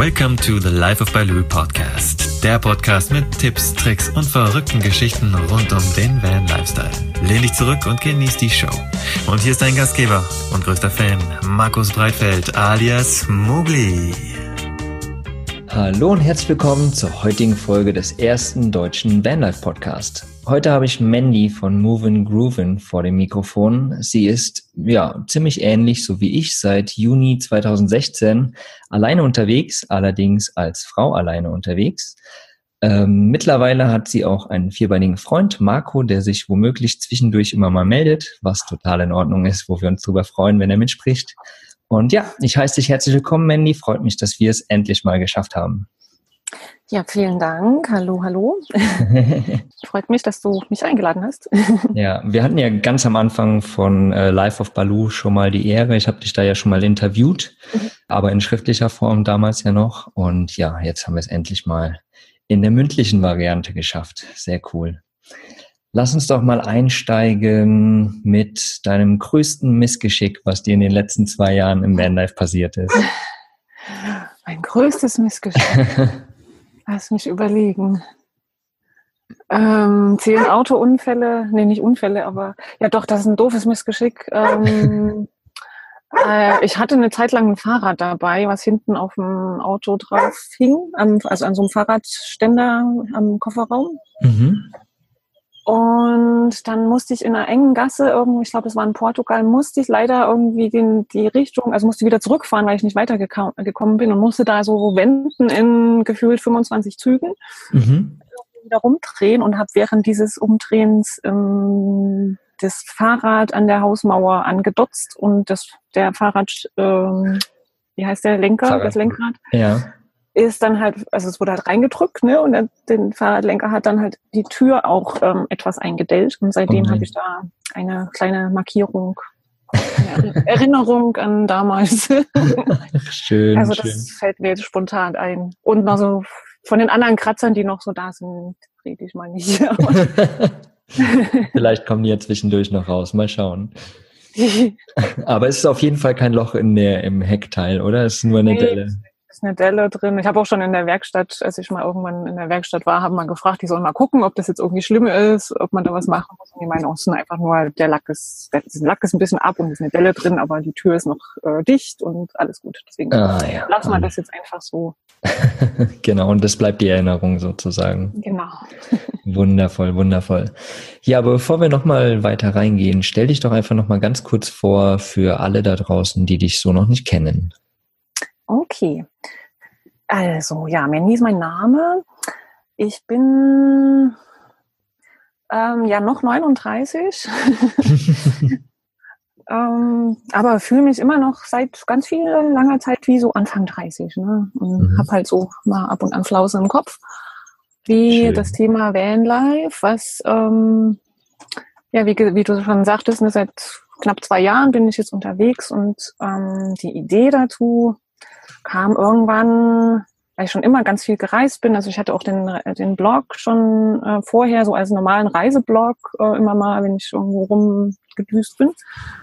Welcome to the Life of Baloo Podcast. Der Podcast mit Tipps, Tricks und verrückten Geschichten rund um den Van Lifestyle. Lehn dich zurück und genieß die Show. Und hier ist dein Gastgeber und größter Fan, Markus Breitfeld alias Mugli. Hallo und herzlich willkommen zur heutigen Folge des ersten deutschen Vanlife Podcast. Heute habe ich Mandy von Movin' Groovin' vor dem Mikrofon. Sie ist ja ziemlich ähnlich, so wie ich, seit Juni 2016 alleine unterwegs, allerdings als Frau alleine unterwegs. Ähm, mittlerweile hat sie auch einen vierbeinigen Freund, Marco, der sich womöglich zwischendurch immer mal meldet, was total in Ordnung ist, wo wir uns darüber freuen, wenn er mitspricht. Und ja, ich heiße dich herzlich willkommen, Mandy. Freut mich, dass wir es endlich mal geschafft haben. Ja, vielen Dank. Hallo, hallo. Freut mich, dass du mich eingeladen hast. ja, wir hatten ja ganz am Anfang von äh, Life of Baloo schon mal die Ehre. Ich habe dich da ja schon mal interviewt, mhm. aber in schriftlicher Form damals ja noch. Und ja, jetzt haben wir es endlich mal in der mündlichen Variante geschafft. Sehr cool. Lass uns doch mal einsteigen mit deinem größten Missgeschick, was dir in den letzten zwei Jahren im Vanlife passiert ist. Mein größtes Missgeschick. Lass mich überlegen. Ähm, zählen Autounfälle? Nee, nicht Unfälle, aber ja doch, das ist ein doofes Missgeschick. Ähm, äh, ich hatte eine Zeit lang ein Fahrrad dabei, was hinten auf dem Auto drauf hing, also an so einem Fahrradständer am Kofferraum. Mhm. Und dann musste ich in einer engen Gasse irgendwie, ich glaube, es war in Portugal, musste ich leider irgendwie den, die Richtung, also musste wieder zurückfahren, weil ich nicht weitergekommen bin und musste da so wenden in gefühlt 25 Zügen. Mhm. Wieder rumdrehen und habe während dieses Umdrehens ähm, das Fahrrad an der Hausmauer angedotzt und das, der Fahrrad, ähm, wie heißt der Lenker, Fahrrad. das Lenkrad? Ja ist dann halt, also es wurde halt reingedrückt, ne? Und der, den Fahrradlenker hat dann halt die Tür auch ähm, etwas eingedellt. Und seitdem okay. habe ich da eine kleine Markierung, eine Erinnerung an damals. schön. Also das schön. fällt mir jetzt spontan ein. Und noch so von den anderen Kratzern, die noch so da sind, rede ich mal nicht. Vielleicht kommen die ja zwischendurch noch raus. Mal schauen. Aber es ist auf jeden Fall kein Loch in der, im Heckteil, oder? Es ist nur eine nee, Delle ist eine Delle drin. Ich habe auch schon in der Werkstatt, als ich mal irgendwann in der Werkstatt war, haben mal gefragt, die sollen mal gucken, ob das jetzt irgendwie schlimm ist, ob man da was machen muss. Und die meinen, auch, es ist einfach nur, der Lack ist, der Lack ist ein bisschen ab und es ist eine Delle drin, aber die Tür ist noch äh, dicht und alles gut. Deswegen ah, ja. lassen wir das jetzt einfach so. genau, und das bleibt die Erinnerung sozusagen. Genau. wundervoll, wundervoll. Ja, aber bevor wir nochmal weiter reingehen, stell dich doch einfach nochmal ganz kurz vor für alle da draußen, die dich so noch nicht kennen. Okay. Also, ja, Mandy ist mein Name. Ich bin ähm, ja noch 39. ähm, aber fühle mich immer noch seit ganz viel langer Zeit wie so Anfang 30. Ne? Und mhm. habe halt so mal ab und an Flause im Kopf. Wie Schön. das Thema Vanlife, was, ähm, ja, wie, wie du schon sagtest, ne, seit knapp zwei Jahren bin ich jetzt unterwegs und ähm, die Idee dazu kam irgendwann, weil ich schon immer ganz viel gereist bin. Also ich hatte auch den, den Blog schon äh, vorher, so als normalen Reiseblog, äh, immer mal, wenn ich irgendwo rumgedüst bin,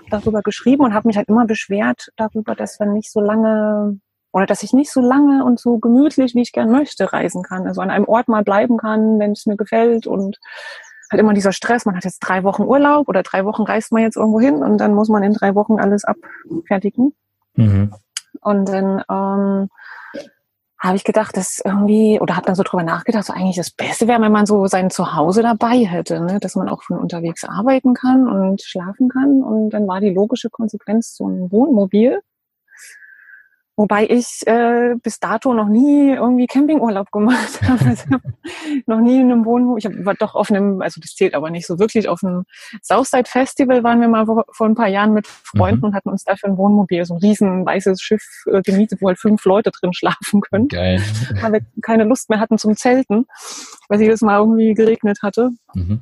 darüber geschrieben und habe mich halt immer beschwert darüber, dass wir nicht so lange oder dass ich nicht so lange und so gemütlich, wie ich gern möchte, reisen kann. Also an einem Ort mal bleiben kann, wenn es mir gefällt und halt immer dieser Stress, man hat jetzt drei Wochen Urlaub oder drei Wochen reist man jetzt irgendwo hin und dann muss man in drei Wochen alles abfertigen. Mhm. Und dann ähm, habe ich gedacht, dass irgendwie, oder habe dann so drüber nachgedacht, so eigentlich das Beste wäre, wenn man so sein Zuhause dabei hätte, ne? dass man auch von unterwegs arbeiten kann und schlafen kann. Und dann war die logische Konsequenz so ein Wohnmobil. Wobei ich äh, bis dato noch nie irgendwie Campingurlaub gemacht habe. Also, noch nie in einem Wohnmobil. Ich war doch auf einem, also das zählt aber nicht so wirklich, auf einem Southside Festival waren wir mal vor ein paar Jahren mit Freunden mhm. und hatten uns dafür ein Wohnmobil, so ein riesen weißes Schiff äh, gemietet, wo halt fünf Leute drin schlafen können. Geil. Weil wir keine Lust mehr hatten zum Zelten, weil es jedes Mal irgendwie geregnet hatte. Mhm.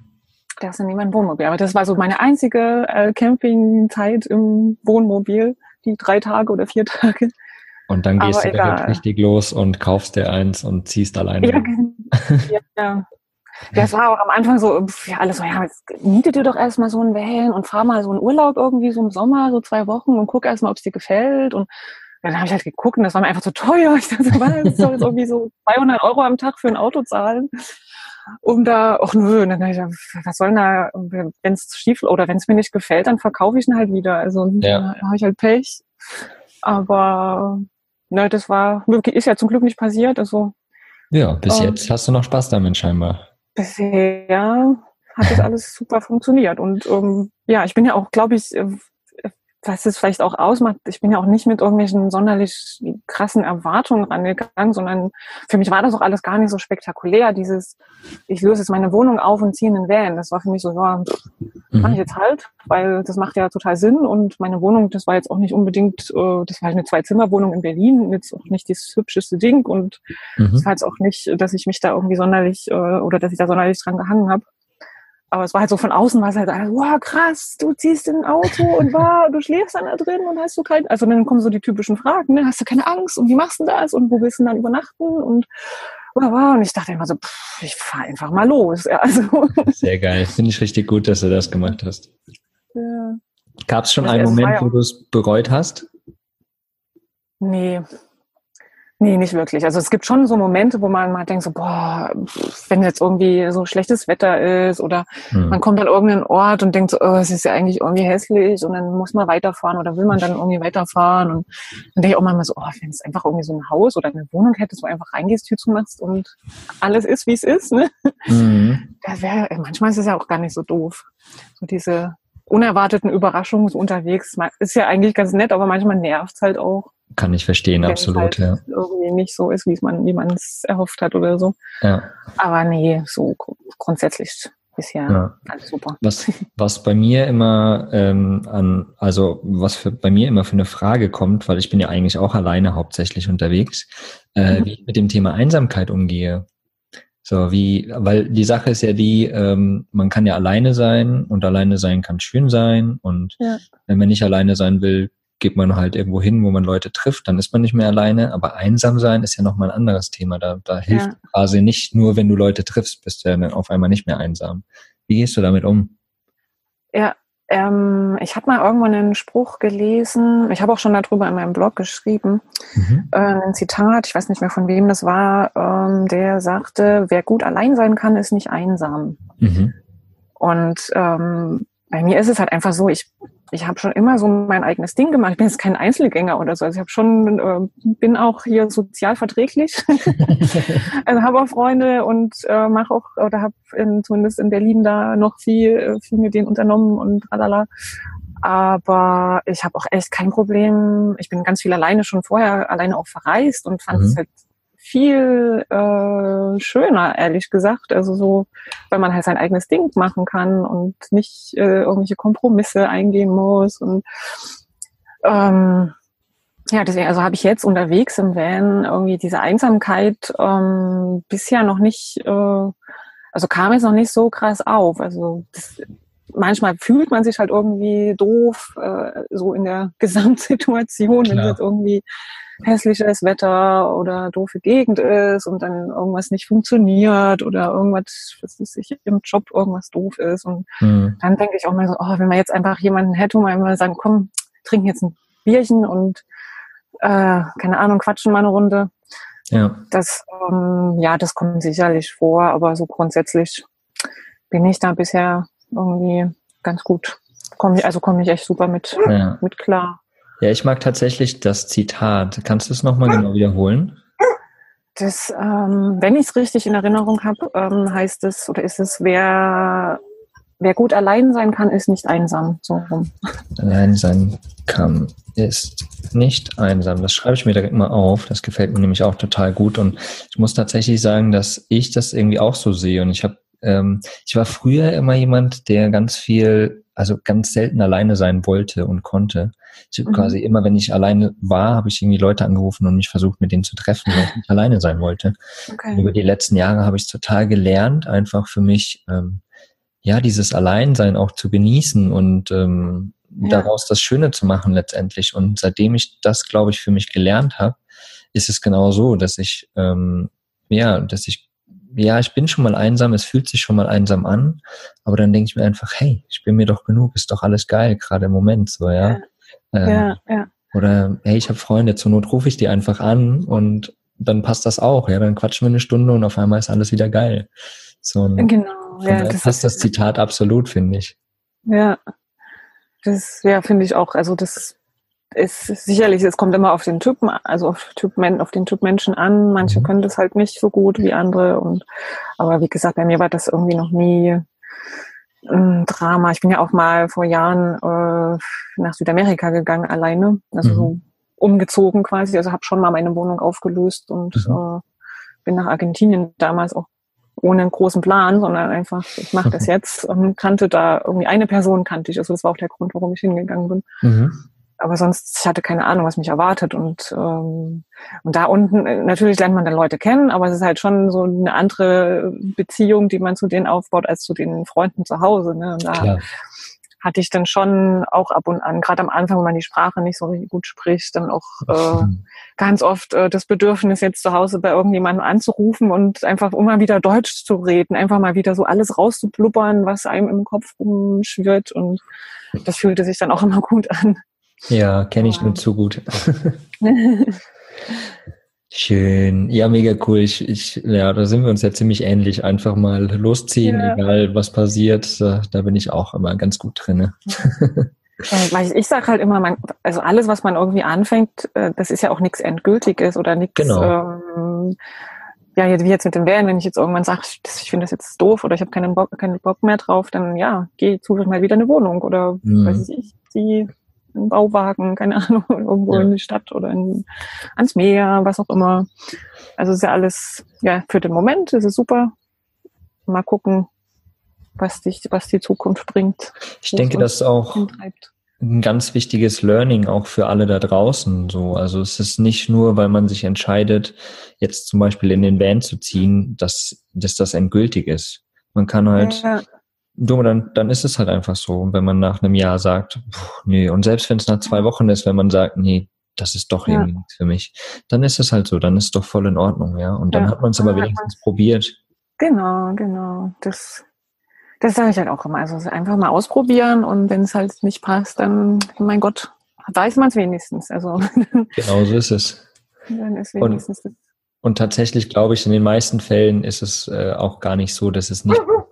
Da ist dann niemand Wohnmobil. Aber das war so meine einzige äh, Campingzeit im Wohnmobil, die drei Tage oder vier Tage. Und dann gehst Aber du damit richtig los und kaufst dir eins und ziehst alleine. Ja, ja, ja. Das war auch am Anfang so, ja, alles so, ja, jetzt miete dir doch erstmal so ein Van und fahr mal so einen Urlaub irgendwie so im Sommer, so zwei Wochen und guck erstmal, ob es dir gefällt. Und dann habe ich halt geguckt und das war mir einfach zu teuer. Ich dachte, was, soll jetzt irgendwie so 200 Euro am Tag für ein Auto zahlen? Um da, ach nö, dann ich, was soll denn da, wenn es schief oder wenn es mir nicht gefällt, dann verkaufe ich ihn halt wieder. Also ja. da habe ich halt Pech. Aber ne, das war wirklich, ist ja zum Glück nicht passiert. Also ja, bis ähm, jetzt hast du noch Spaß damit scheinbar. Bisher hat das alles super funktioniert. Und ähm, ja, ich bin ja auch, glaube ich, äh, was es vielleicht auch ausmacht, ich bin ja auch nicht mit irgendwelchen sonderlich krassen Erwartungen rangegangen, sondern für mich war das auch alles gar nicht so spektakulär. Dieses, ich löse jetzt meine Wohnung auf und ziehe in den Van. Das war für mich so, ja, mhm. mache ich jetzt halt, weil das macht ja total Sinn. Und meine Wohnung, das war jetzt auch nicht unbedingt, äh, das war halt eine Zwei-Zimmer-Wohnung in Berlin, jetzt auch nicht das hübscheste Ding. Und es mhm. war jetzt auch nicht, dass ich mich da irgendwie sonderlich äh, oder dass ich da sonderlich dran gehangen habe. Aber es war halt so von außen, war es halt, wow, krass, du ziehst in ein Auto und wow, du schläfst dann da drin und hast du kein, also dann kommen so die typischen Fragen, ne? hast du keine Angst und wie machst du das und wo willst du dann übernachten und wow, und ich dachte immer so, pff, ich fahr einfach mal los. Ja, also. Sehr geil, finde ich richtig gut, dass du das gemacht hast. Ja. Gab es schon einen Moment, wo du es bereut hast? Nee, Nee, nicht wirklich. Also es gibt schon so Momente, wo man mal denkt, so, boah, wenn jetzt irgendwie so schlechtes Wetter ist oder mhm. man kommt an irgendeinen Ort und denkt so, oh, es ist ja eigentlich irgendwie hässlich und dann muss man weiterfahren oder will man dann irgendwie weiterfahren und dann denke ich auch manchmal so, oh, wenn es einfach irgendwie so ein Haus oder eine Wohnung hättest, wo du einfach reingehst, Tür zumachst und alles ist, wie es ist, ne? Mhm. Das wäre, manchmal ist es ja auch gar nicht so doof. So diese unerwarteten Überraschungen so unterwegs, ist ja eigentlich ganz nett, aber manchmal nervt es halt auch. Kann ich verstehen, Wenn absolut, halt ja. Irgendwie nicht so ist, wie man, wie man es erhofft hat oder so. Ja. Aber nee, so grundsätzlich bisher ja. alles super. Was, was bei mir immer ähm, an, also was für, bei mir immer für eine Frage kommt, weil ich bin ja eigentlich auch alleine hauptsächlich unterwegs, äh, mhm. wie ich mit dem Thema Einsamkeit umgehe. So, wie, weil die Sache ist ja die, ähm, man kann ja alleine sein und alleine sein kann schön sein und ja. wenn man nicht alleine sein will, geht man halt irgendwo hin, wo man Leute trifft, dann ist man nicht mehr alleine. Aber einsam sein ist ja nochmal ein anderes Thema. Da, da hilft ja. quasi nicht nur, wenn du Leute triffst, bist du ja dann auf einmal nicht mehr einsam. Wie gehst du damit um? Ja, ähm, ich habe mal irgendwann einen Spruch gelesen. Ich habe auch schon darüber in meinem Blog geschrieben. Mhm. Äh, ein Zitat, ich weiß nicht mehr von wem das war, ähm, der sagte, wer gut allein sein kann, ist nicht einsam. Mhm. Und ähm, bei mir ist es halt einfach so, ich ich habe schon immer so mein eigenes Ding gemacht. Ich bin jetzt kein Einzelgänger oder so. Also ich habe schon, äh, bin auch hier sozial verträglich. also habe auch Freunde und äh, mache auch oder habe zumindest in Berlin da noch viel, äh, viel mit denen unternommen und tralala. Aber ich habe auch echt kein Problem. Ich bin ganz viel alleine schon vorher alleine auch verreist und fand mhm. es halt viel äh, schöner, ehrlich gesagt. Also so, weil man halt sein eigenes Ding machen kann und nicht äh, irgendwelche Kompromisse eingehen muss. Und ähm, ja, deswegen, also habe ich jetzt unterwegs im Van irgendwie diese Einsamkeit ähm, bisher noch nicht, äh, also kam jetzt noch nicht so krass auf. Also das, manchmal fühlt man sich halt irgendwie doof, äh, so in der Gesamtsituation, wenn jetzt irgendwie hässliches Wetter oder doofe Gegend ist und dann irgendwas nicht funktioniert oder irgendwas, was ist ich, im Job irgendwas doof ist. Und mhm. dann denke ich auch mal so, oh, wenn man jetzt einfach jemanden hätte, wo man immer sagen, komm, trinken jetzt ein Bierchen und äh, keine Ahnung, quatschen mal eine Runde. Ja. Das, ähm, ja, das kommt sicherlich vor, aber so grundsätzlich bin ich da bisher irgendwie ganz gut. Komm, also komme ich echt super mit, ja. mit klar. Ja, ich mag tatsächlich das Zitat. Kannst du es nochmal genau wiederholen? Das, ähm, wenn ich es richtig in Erinnerung habe, ähm, heißt es oder ist es, wer, wer gut allein sein kann, ist nicht einsam. So rum. Allein sein kann, ist nicht einsam. Das schreibe ich mir direkt mal auf. Das gefällt mir nämlich auch total gut. Und ich muss tatsächlich sagen, dass ich das irgendwie auch so sehe. Und ich habe, ähm, ich war früher immer jemand, der ganz viel also ganz selten alleine sein wollte und konnte. Ich mhm. quasi immer, wenn ich alleine war, habe ich irgendwie Leute angerufen und mich versucht, mit denen zu treffen, weil ich nicht alleine sein wollte. Okay. Über die letzten Jahre habe ich total gelernt, einfach für mich, ähm, ja, dieses Alleinsein auch zu genießen und ähm, ja. daraus das Schöne zu machen letztendlich. Und seitdem ich das, glaube ich, für mich gelernt habe, ist es genau so, dass ich, ähm, ja, dass ich ja, ich bin schon mal einsam, es fühlt sich schon mal einsam an, aber dann denke ich mir einfach, hey, ich bin mir doch genug, ist doch alles geil, gerade im Moment so, ja. Ja, ähm, ja. Oder hey, ich habe Freunde, zur Not rufe ich die einfach an und dann passt das auch. Ja, dann quatschen wir eine Stunde und auf einmal ist alles wieder geil. So, genau, ja. Das passt das Zitat absolut, finde ich. Ja, das ja finde ich auch. Also das ist sicherlich, es kommt immer auf den Typen, also auf, typ, auf den Typ Menschen an. Manche mhm. können das halt nicht so gut wie andere. Und aber wie gesagt, bei mir war das irgendwie noch nie ein Drama. Ich bin ja auch mal vor Jahren äh, nach Südamerika gegangen alleine, also mhm. so umgezogen quasi. Also habe schon mal meine Wohnung aufgelöst und mhm. äh, bin nach Argentinien damals auch ohne einen großen Plan, sondern einfach, ich mache das jetzt und kannte da irgendwie eine Person kannte ich. Also das war auch der Grund, warum ich hingegangen bin. Mhm aber sonst, ich hatte keine Ahnung, was mich erwartet. Und, ähm, und da unten, äh, natürlich lernt man dann Leute kennen, aber es ist halt schon so eine andere Beziehung, die man zu denen aufbaut, als zu den Freunden zu Hause. Ne? Und da Klar. hatte ich dann schon auch ab und an, gerade am Anfang, wenn man die Sprache nicht so richtig gut spricht, dann auch äh, ganz oft äh, das Bedürfnis, jetzt zu Hause bei irgendjemandem anzurufen und einfach immer wieder Deutsch zu reden, einfach mal wieder so alles rauszublubbern, was einem im Kopf rumschwirrt. Und das fühlte sich dann auch immer gut an. Ja, kenne ich nur zu gut. Schön. Ja, mega cool. Ich, ich, ja, da sind wir uns ja ziemlich ähnlich. Einfach mal losziehen, ja. egal was passiert. Da, bin ich auch immer ganz gut drin. Weil ich sage halt immer, man, also alles, was man irgendwie anfängt, äh, das ist ja auch nichts Endgültiges oder nichts. Genau. Ähm, ja, wie jetzt mit dem Van, wenn ich jetzt irgendwann sage, ich finde das jetzt doof oder ich habe keinen Bock, keinen Bock mehr drauf, dann ja, geh suche mal wieder eine Wohnung oder mhm. weiß ich, die einen Bauwagen, keine Ahnung, irgendwo ja. in die Stadt oder in, ans Meer, was auch immer. Also ist ja alles, ja, für den Moment ist es super. Mal gucken, was, dich, was die Zukunft bringt. Ich denke, das ist auch ein ganz wichtiges Learning auch für alle da draußen. So, also es ist nicht nur, weil man sich entscheidet, jetzt zum Beispiel in den Van zu ziehen, dass, dass das endgültig ist. Man kann halt ja. Du, dann, dann ist es halt einfach so, wenn man nach einem Jahr sagt, pff, nee, und selbst wenn es nach zwei Wochen ist, wenn man sagt, nee, das ist doch irgendwie ja. nichts für mich, dann ist es halt so, dann ist es doch voll in Ordnung, ja. Und dann ja. hat man es aber wenigstens probiert. Genau, genau. Das, das sage ich halt auch immer. Also einfach mal ausprobieren und wenn es halt nicht passt, dann, mein Gott, weiß man es wenigstens. Also genau so ist es. Dann ist wenigstens und, und tatsächlich glaube ich, in den meisten Fällen ist es äh, auch gar nicht so, dass es nicht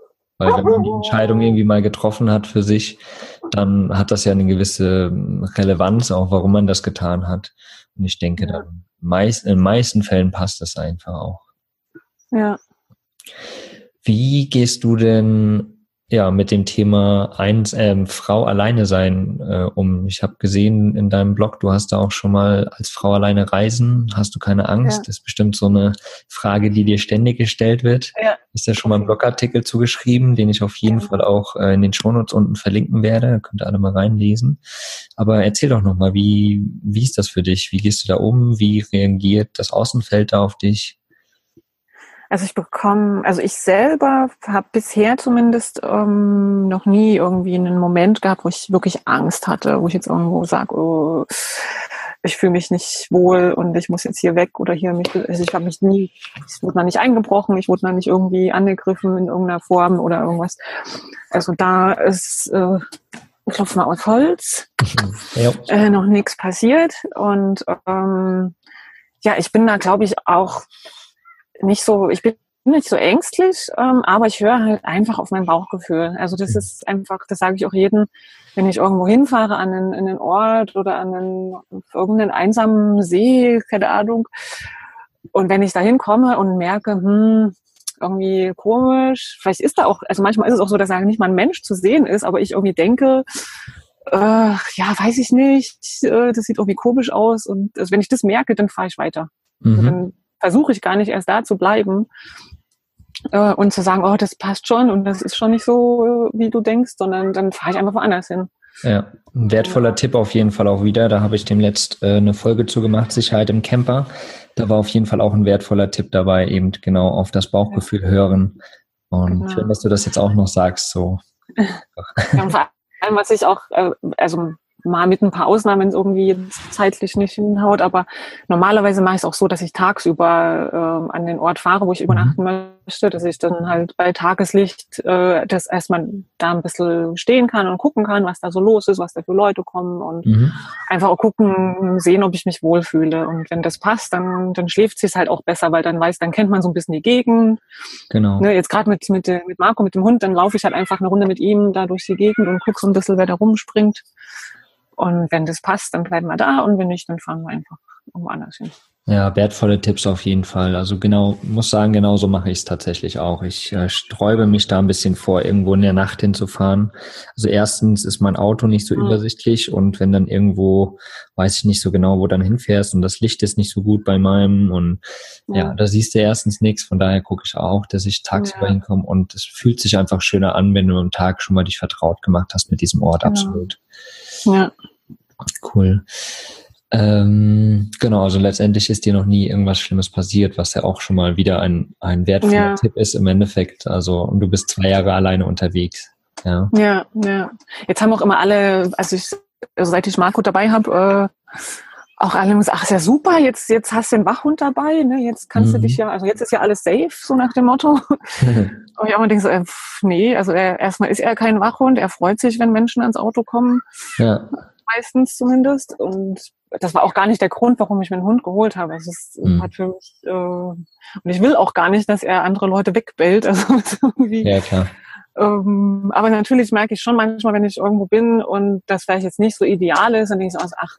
Weil wenn man die Entscheidung irgendwie mal getroffen hat für sich, dann hat das ja eine gewisse Relevanz, auch warum man das getan hat. Und ich denke, dann meist, in den meisten Fällen passt das einfach auch. Ja. Wie gehst du denn ja, mit dem Thema ein, äh, Frau alleine sein äh, um. Ich habe gesehen in deinem Blog, du hast da auch schon mal als Frau alleine reisen. Hast du keine Angst? Ja. Das ist bestimmt so eine Frage, die dir ständig gestellt wird. Ja. Hast ja schon mal einen Blogartikel zugeschrieben, den ich auf jeden ja. Fall auch äh, in den Shownotes unten verlinken werde. Da könnt ihr alle mal reinlesen. Aber erzähl doch nochmal, wie, wie ist das für dich? Wie gehst du da um? Wie reagiert das Außenfeld da auf dich? Also ich bekomme, also ich selber habe bisher zumindest ähm, noch nie irgendwie einen Moment gehabt, wo ich wirklich Angst hatte, wo ich jetzt irgendwo sage, oh, ich fühle mich nicht wohl und ich muss jetzt hier weg oder hier mich, also ich habe mich nie, ich wurde noch nicht eingebrochen, ich wurde noch nicht irgendwie angegriffen in irgendeiner Form oder irgendwas. Also da ist äh, klopfen wir auf Holz, ja. äh, noch nichts passiert und ähm, ja, ich bin da glaube ich auch nicht so, ich bin nicht so ängstlich, ähm, aber ich höre halt einfach auf mein Bauchgefühl. Also das ist einfach, das sage ich auch jedem, wenn ich irgendwo hinfahre an einen, in einen Ort oder an einen, irgendeinen einsamen See, keine Ahnung. Und wenn ich da hinkomme und merke, hm, irgendwie komisch, vielleicht ist da auch, also manchmal ist es auch so, dass da nicht mal ein Mensch zu sehen ist, aber ich irgendwie denke, äh, ja, weiß ich nicht, äh, das sieht irgendwie komisch aus. Und also wenn ich das merke, dann fahre ich weiter. Mhm. Versuche ich gar nicht erst da zu bleiben äh, und zu sagen, oh, das passt schon und das ist schon nicht so, wie du denkst, sondern dann fahre ich einfach woanders hin. Ja, ein wertvoller. Tipp auf jeden Fall auch wieder. Da habe ich dem letzt äh, eine Folge zu gemacht, Sicherheit im Camper. Da war auf jeden Fall auch ein wertvoller Tipp dabei, eben genau auf das Bauchgefühl hören. Und genau. schön, dass du das jetzt auch noch sagst. So. Ja, vor allem, was ich auch, äh, also mal mit ein paar Ausnahmen, irgendwie zeitlich nicht hinhaut. Aber normalerweise mache ich es auch so, dass ich tagsüber äh, an den Ort fahre, wo ich übernachten mhm. möchte, dass ich dann halt bei Tageslicht äh, das erstmal da ein bisschen stehen kann und gucken kann, was da so los ist, was da für Leute kommen und mhm. einfach auch gucken, sehen, ob ich mich wohlfühle. Und wenn das passt, dann, dann schläft sie es halt auch besser, weil dann weiß, dann kennt man so ein bisschen die Gegend. Genau. Ne, jetzt gerade mit, mit, mit Marco, mit dem Hund, dann laufe ich halt einfach eine Runde mit ihm da durch die Gegend und gucke so ein bisschen, wer da rumspringt. Und wenn das passt, dann bleiben wir da und wenn nicht, dann fahren wir einfach irgendwo anders hin. Ja, wertvolle Tipps auf jeden Fall. Also genau, muss sagen, genauso mache ich es tatsächlich auch. Ich äh, sträube mich da ein bisschen vor, irgendwo in der Nacht hinzufahren. Also erstens ist mein Auto nicht so mhm. übersichtlich und wenn dann irgendwo, weiß ich nicht so genau, wo dann hinfährst und das Licht ist nicht so gut bei meinem und mhm. ja, da siehst du erstens nichts. Von daher gucke ich auch, dass ich tagsüber ja. hinkomme und es fühlt sich einfach schöner an, wenn du am Tag schon mal dich vertraut gemacht hast mit diesem Ort, genau. absolut. Ja. Cool. Ähm, genau, also letztendlich ist dir noch nie irgendwas Schlimmes passiert, was ja auch schon mal wieder ein, ein wertvoller ja. Tipp ist im Endeffekt. Also, und du bist zwei Jahre alleine unterwegs. Ja, ja. ja. Jetzt haben auch immer alle, also, ich, also seit ich Marco dabei habe, äh, auch alle gesagt, ach, ist ja super, jetzt, jetzt hast du den Wachhund dabei, ne? jetzt kannst mhm. du dich ja, also jetzt ist ja alles safe, so nach dem Motto. und ich auch mal denke so, äh, nee, also er, erstmal ist er kein Wachhund, er freut sich, wenn Menschen ans Auto kommen. Ja. Meistens zumindest. Und das war auch gar nicht der Grund, warum ich mir einen Hund geholt habe. Also es mhm. hat für mich, äh, und ich will auch gar nicht, dass er andere Leute wegbellt. Also irgendwie, ja, klar. Ähm, aber natürlich merke ich schon manchmal, wenn ich irgendwo bin und das vielleicht jetzt nicht so ideal ist, dann denke ich so, ach,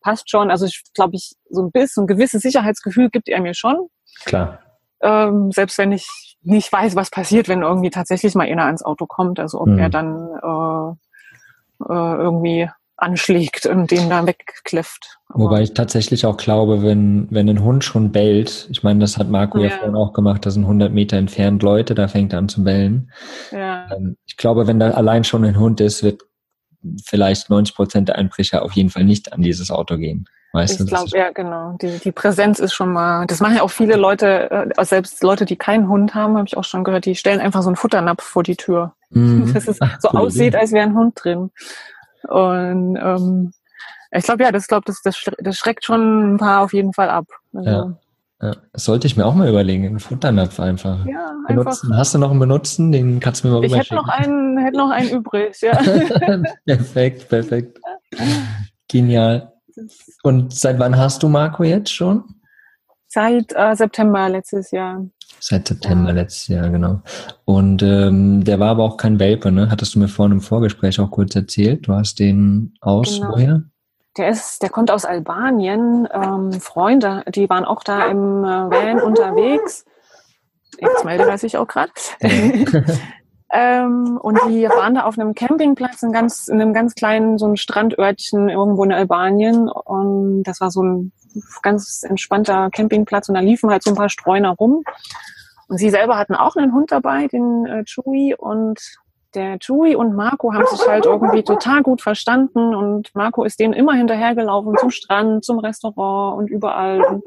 passt schon. Also ich glaube, ich so ein bisschen, ein gewisses Sicherheitsgefühl gibt er mir schon. Klar. Ähm, selbst wenn ich nicht weiß, was passiert, wenn irgendwie tatsächlich mal einer ans Auto kommt, also ob mhm. er dann äh, äh, irgendwie anschlägt und den da wegkläfft. Aber Wobei ich tatsächlich auch glaube, wenn, wenn ein Hund schon bellt, ich meine, das hat Marco ja, ja vorhin auch gemacht, da sind 100 Meter entfernt Leute, da fängt er an zu bellen. Ja. Ähm, ich glaube, wenn da allein schon ein Hund ist, wird vielleicht 90 Prozent der Einbrecher auf jeden Fall nicht an dieses Auto gehen. Weißt ich glaube, ja, genau. Die, die Präsenz ist schon mal, das machen ja auch viele Leute, äh, selbst Leute, die keinen Hund haben, habe ich auch schon gehört, die stellen einfach so einen Futternapf vor die Tür. Mhm. Dass es so Ach, aussieht, als wäre ein Hund drin. Und ähm, ich glaube, ja, das, glaub, das, das, das schreckt schon ein paar auf jeden Fall ab. Also, ja. Ja, das sollte ich mir auch mal überlegen, einen Futternapf einfach. Ja, benutzen. Einfach. Hast du noch einen benutzen? Den kannst du mir mal Ich hätte noch einen, hätte noch einen übrig, ja. perfekt, perfekt. Genial. Und seit wann hast du Marco jetzt schon? Seit äh, September letztes Jahr. Seit September ja. letztes Jahr, genau. Und ähm, der war aber auch kein Welpe, ne? Hattest du mir vorhin im Vorgespräch auch kurz erzählt. Du hast den aus genau. woher? Der ist, der kommt aus Albanien. Ähm, Freunde, die waren auch da im äh, Van unterwegs. Jetzt meldet er sich auch gerade. ähm, und die waren da auf einem Campingplatz, in, ganz, in einem ganz kleinen, so ein Strandörtchen irgendwo in Albanien. Und das war so ein ganz entspannter Campingplatz und da liefen halt so ein paar Streuner rum. Und sie selber hatten auch einen Hund dabei, den äh, Chewy und der Chewy und Marco haben sich halt irgendwie total gut verstanden und Marco ist denen immer hinterhergelaufen zum Strand, zum Restaurant und überall. Und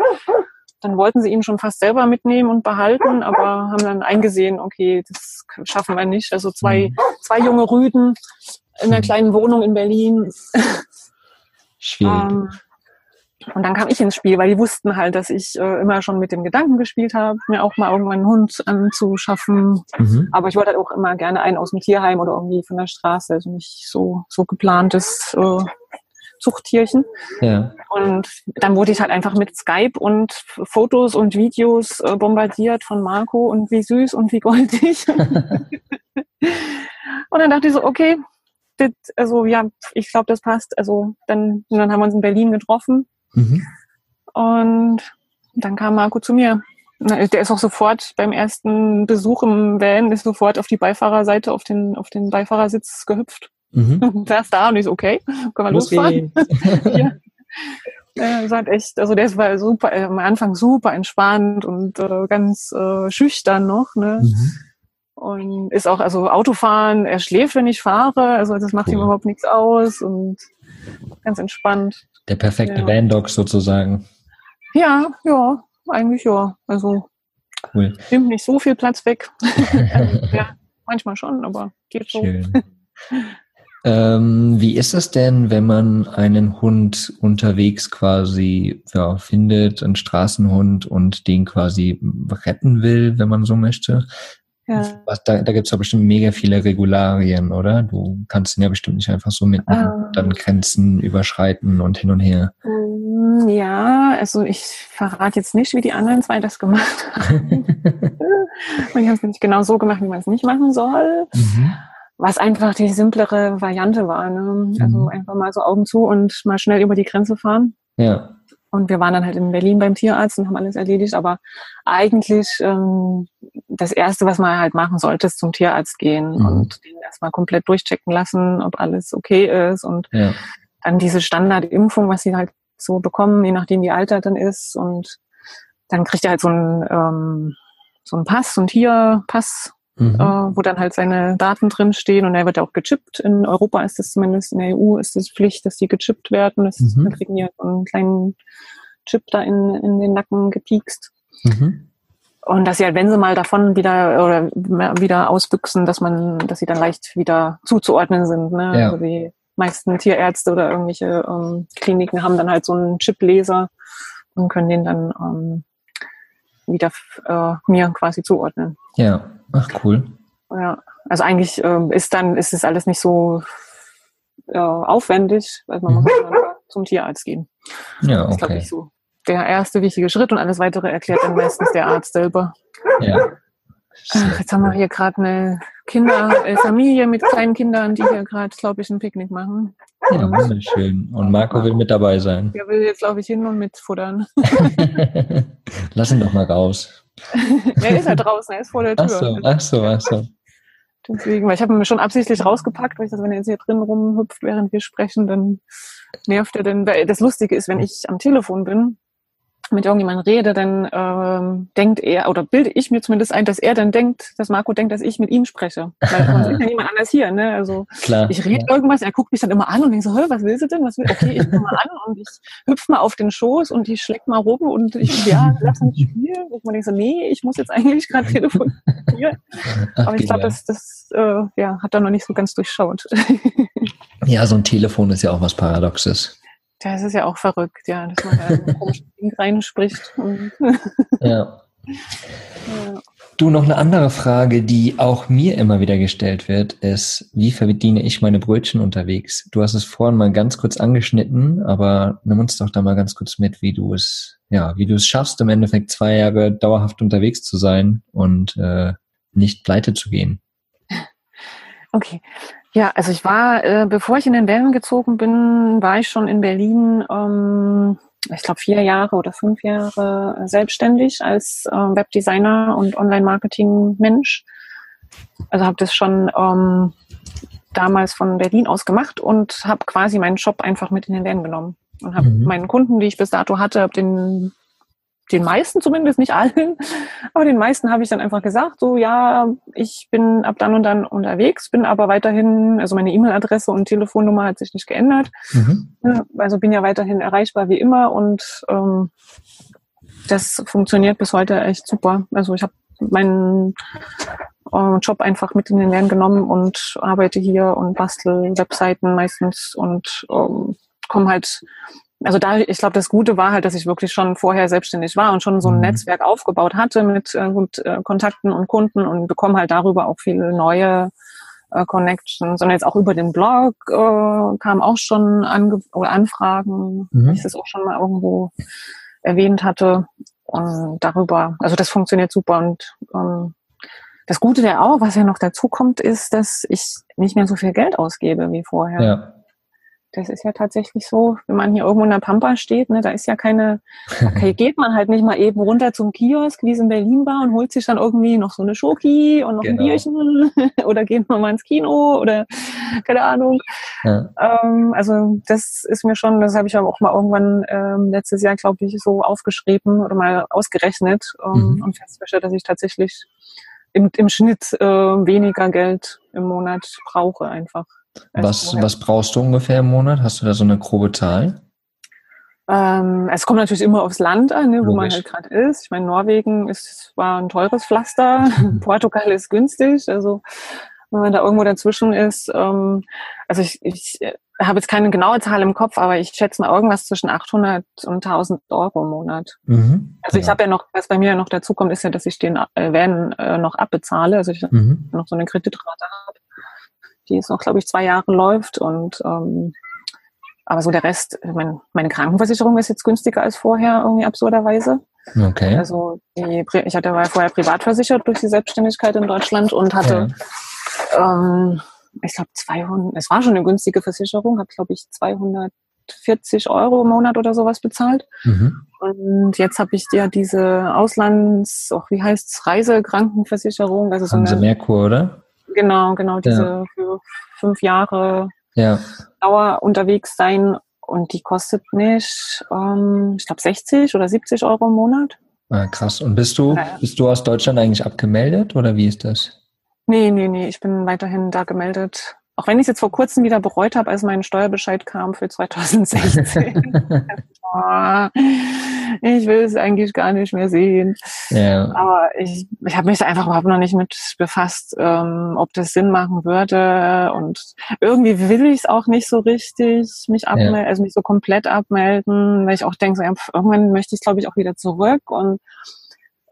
dann wollten sie ihn schon fast selber mitnehmen und behalten, aber haben dann eingesehen, okay, das schaffen wir nicht. Also zwei, zwei junge Rüden in einer kleinen Wohnung in Berlin. Schwierig. ähm, und dann kam ich ins Spiel, weil die wussten halt, dass ich äh, immer schon mit dem Gedanken gespielt habe, mir auch mal irgendwann einen Hund anzuschaffen. Mhm. Aber ich wollte halt auch immer gerne einen aus dem Tierheim oder irgendwie von der Straße, also nicht so, so geplantes äh, Zuchttierchen. Ja. Und dann wurde ich halt einfach mit Skype und Fotos und Videos äh, bombardiert von Marco und wie süß und wie goldig. und dann dachte ich so, okay, das, also ja, ich glaube, das passt. Also dann, dann haben wir uns in Berlin getroffen Mhm. Und dann kam Marco zu mir. Der ist auch sofort beim ersten Besuch im Van, ist sofort auf die Beifahrerseite, auf den, auf den Beifahrersitz gehüpft. Mhm. Saß da und ich so, okay, können wir losfahren? ja. Er sagt echt, also der war super, äh, am Anfang super entspannt und äh, ganz äh, schüchtern noch, ne? Mhm. Und ist auch, also Autofahren, er schläft, wenn ich fahre, also das macht cool. ihm überhaupt nichts aus und ganz entspannt. Der perfekte ja. Van-Dog sozusagen. Ja, ja, eigentlich ja. Also cool. nimmt nicht so viel Platz weg. ja, manchmal schon, aber geht so. Ähm, wie ist es denn, wenn man einen Hund unterwegs quasi ja, findet, einen Straßenhund und den quasi retten will, wenn man so möchte? Ja. Was, da da gibt es ja bestimmt mega viele Regularien, oder? Du kannst ihn ja bestimmt nicht einfach so mitnehmen, ähm, dann Grenzen überschreiten und hin und her. Mm, ja, also ich verrate jetzt nicht, wie die anderen zwei das gemacht haben. und die haben es nicht genau so gemacht, wie man es nicht machen soll. Mhm was einfach die simplere Variante war. Ne? Also mhm. einfach mal so Augen zu und mal schnell über die Grenze fahren. Ja. Und wir waren dann halt in Berlin beim Tierarzt und haben alles erledigt. Aber eigentlich ähm, das Erste, was man halt machen sollte, ist zum Tierarzt gehen mhm. und den erstmal komplett durchchecken lassen, ob alles okay ist. Und ja. dann diese Standardimpfung, was sie halt so bekommen, je nachdem wie alt er dann ist. Und dann kriegt er halt so einen, ähm, so einen Pass, so einen Tierpass mhm. äh, wo dann halt seine Daten drinstehen und er wird auch gechippt. In Europa ist es zumindest, in der EU ist es Pflicht, dass die gechippt werden. Das, mhm. Wir kriegen ja so einen kleinen Chip da in, in den Nacken gepiekst. Mhm. Und dass sie halt, wenn sie mal davon wieder oder wieder ausbüchsen, dass man, dass sie dann leicht wieder zuzuordnen sind. Ne? Ja. Also die meisten Tierärzte oder irgendwelche ähm, Kliniken haben dann halt so einen Chipleser und können den dann ähm, wieder äh, mir quasi zuordnen. Ja. Ach, cool. Ja, also eigentlich äh, ist dann, ist es alles nicht so äh, aufwendig, weil man mhm. muss dann zum Tierarzt gehen. Ja, okay. Das ist, ich, so der erste wichtige Schritt und alles weitere erklärt dann meistens der Arzt selber. Ja. Ach, jetzt haben wir hier gerade eine Kinder, äh, Familie mit kleinen Kindern, die hier gerade, glaube ich, ein Picknick machen. Ja, wunderschön. Und Marco will mit dabei sein. Der will jetzt, glaube ich, hin und mitfuttern. Lass ihn doch mal raus. er ist halt draußen, er ist vor der Tür. Ach so, ach so, ach so. Deswegen, weil ich habe ihn schon absichtlich rausgepackt, weil ich dachte, wenn er jetzt hier drin rumhüpft, während wir sprechen, dann nervt er denn. Das Lustige ist, wenn ich am Telefon bin, mit irgendjemandem rede, dann ähm, denkt er, oder bilde ich mir zumindest ein, dass er dann denkt, dass Marco denkt, dass ich mit ihm spreche. Weil sonst ist ja niemand anders hier. Ne? Also Klar, ich rede ja. irgendwas, er guckt mich dann immer an und denkt so, was willst du denn? Was will? Okay, ich komme mal an und ich hüpfe mal auf den Schoß und ich schlägt mal rum und ich, ja, lass uns spielen. Und man denkt so, nee, ich muss jetzt eigentlich gerade telefonieren. Aber ich glaube, das, das äh, ja, hat er noch nicht so ganz durchschaut. ja, so ein Telefon ist ja auch was Paradoxes. Das ist ja auch verrückt, ja, dass man da ein komisches Ding reinspricht. ja. ja. Du, noch eine andere Frage, die auch mir immer wieder gestellt wird, ist, wie verdiene ich meine Brötchen unterwegs? Du hast es vorhin mal ganz kurz angeschnitten, aber nimm uns doch da mal ganz kurz mit, wie du es, ja, wie du es schaffst, im Endeffekt zwei Jahre dauerhaft unterwegs zu sein und äh, nicht pleite zu gehen. Okay, ja, also ich war, äh, bevor ich in den Wellen gezogen bin, war ich schon in Berlin, ähm, ich glaube vier Jahre oder fünf Jahre selbstständig als äh, Webdesigner und Online-Marketing-Mensch. Also habe das schon ähm, damals von Berlin aus gemacht und habe quasi meinen Job einfach mit in den Van genommen und habe mhm. meinen Kunden, die ich bis dato hatte, habe den den meisten zumindest, nicht allen, aber den meisten habe ich dann einfach gesagt, so ja, ich bin ab dann und dann unterwegs, bin aber weiterhin, also meine E-Mail-Adresse und Telefonnummer hat sich nicht geändert. Mhm. Also bin ja weiterhin erreichbar wie immer und ähm, das funktioniert bis heute echt super. Also ich habe meinen äh, Job einfach mit in den Lernen genommen und arbeite hier und bastel Webseiten meistens und ähm, komme halt also da, ich glaube, das Gute war halt, dass ich wirklich schon vorher selbstständig war und schon so ein mhm. Netzwerk aufgebaut hatte mit äh, gut, äh, Kontakten und Kunden und bekomme halt darüber auch viele neue äh, Connections. Und jetzt auch über den Blog äh, kam auch schon Ange oder Anfragen, mhm. wie ich das auch schon mal irgendwo erwähnt hatte. Und darüber, also das funktioniert super. Und ähm, das Gute der auch, was ja noch dazu kommt, ist, dass ich nicht mehr so viel Geld ausgebe wie vorher. Ja. Das ist ja tatsächlich so, wenn man hier irgendwo in der Pampa steht, ne, da ist ja keine, okay, geht man halt nicht mal eben runter zum Kiosk, wie es in Berlin war, und holt sich dann irgendwie noch so eine Schoki und noch genau. ein Bierchen oder geht man mal ins Kino oder keine Ahnung. Ja. Ähm, also das ist mir schon, das habe ich auch mal irgendwann ähm, letztes Jahr, glaube ich, so aufgeschrieben oder mal ausgerechnet ähm, mhm. und festgestellt, dass ich tatsächlich im, im Schnitt äh, weniger Geld im Monat brauche einfach. Was, was brauchst du ungefähr im Monat? Hast du da so eine grobe Zahl? Ähm, es kommt natürlich immer aufs Land an, ne, wo man halt gerade ist. Ich meine, Norwegen ist, war ein teures Pflaster, Portugal ist günstig. Also wenn man da irgendwo dazwischen ist. Ähm, also ich, ich äh, habe jetzt keine genaue Zahl im Kopf, aber ich schätze mal irgendwas zwischen 800 und 1000 Euro im Monat. Mhm, also ja. ich habe ja noch, was bei mir noch dazu kommt, ist ja, dass ich den äh, Van äh, noch abbezahle, also ich mhm. noch so eine Kreditrate habe, die jetzt noch, glaube ich, zwei Jahre läuft und ähm, aber so der Rest, mein, meine Krankenversicherung ist jetzt günstiger als vorher, irgendwie absurderweise. Okay. Also die, ich hatte war vorher privat versichert durch die Selbstständigkeit in Deutschland und hatte ja. ähm, ich glaube 200, es war schon eine günstige Versicherung, habe glaube ich 240 Euro im Monat oder sowas bezahlt. Mhm. Und jetzt habe ich ja diese Auslands, auch wie heißt's, Reisekrankenversicherung. Also so Haben eine, Merkur, oder? Genau, genau, diese ja. für fünf Jahre ja. Dauer unterwegs sein. Und die kostet mich, ähm, ich glaube, 60 oder 70 Euro im Monat. Ah, krass. Und bist du, bist du aus Deutschland eigentlich abgemeldet oder wie ist das? Nee, nee, nee, ich bin weiterhin da gemeldet. Auch wenn ich es jetzt vor kurzem wieder bereut habe, als mein Steuerbescheid kam für 2016. ich will es eigentlich gar nicht mehr sehen. Ja. Aber ich, ich habe mich da einfach überhaupt noch nicht mit befasst, ähm, ob das Sinn machen würde. Und irgendwie will ich es auch nicht so richtig, mich abmelden, ja. also mich so komplett abmelden, weil ich auch denke, so, irgendwann möchte ich, glaube ich, auch wieder zurück. Und